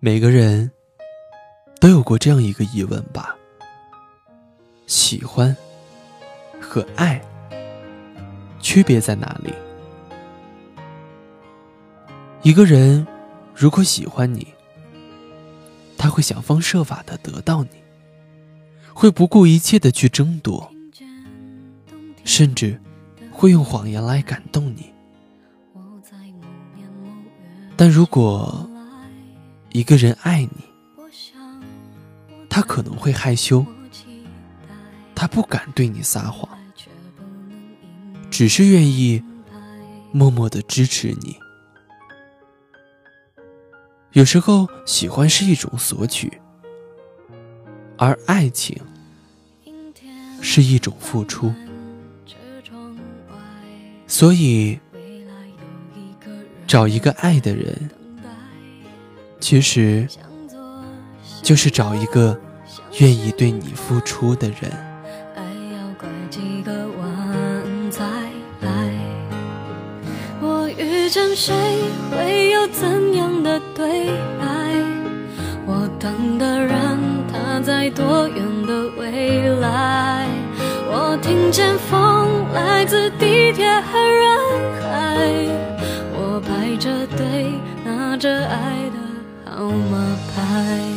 每个人都有过这样一个疑问吧：喜欢和爱区别在哪里？一个人如果喜欢你，他会想方设法的得到你，会不顾一切的去争夺，甚至会用谎言来感动你。但如果一个人爱你，他可能会害羞，他不敢对你撒谎，只是愿意默默的支持你。有时候，喜欢是一种索取，而爱情是一种付出。所以，找一个爱的人，其实就是找一个愿意对你付出的人。爱要拐几个弯才来。我遇见谁，会有怎样的对白？我等的人，他在多远的未来？我听见风来自地铁和人。怎么办？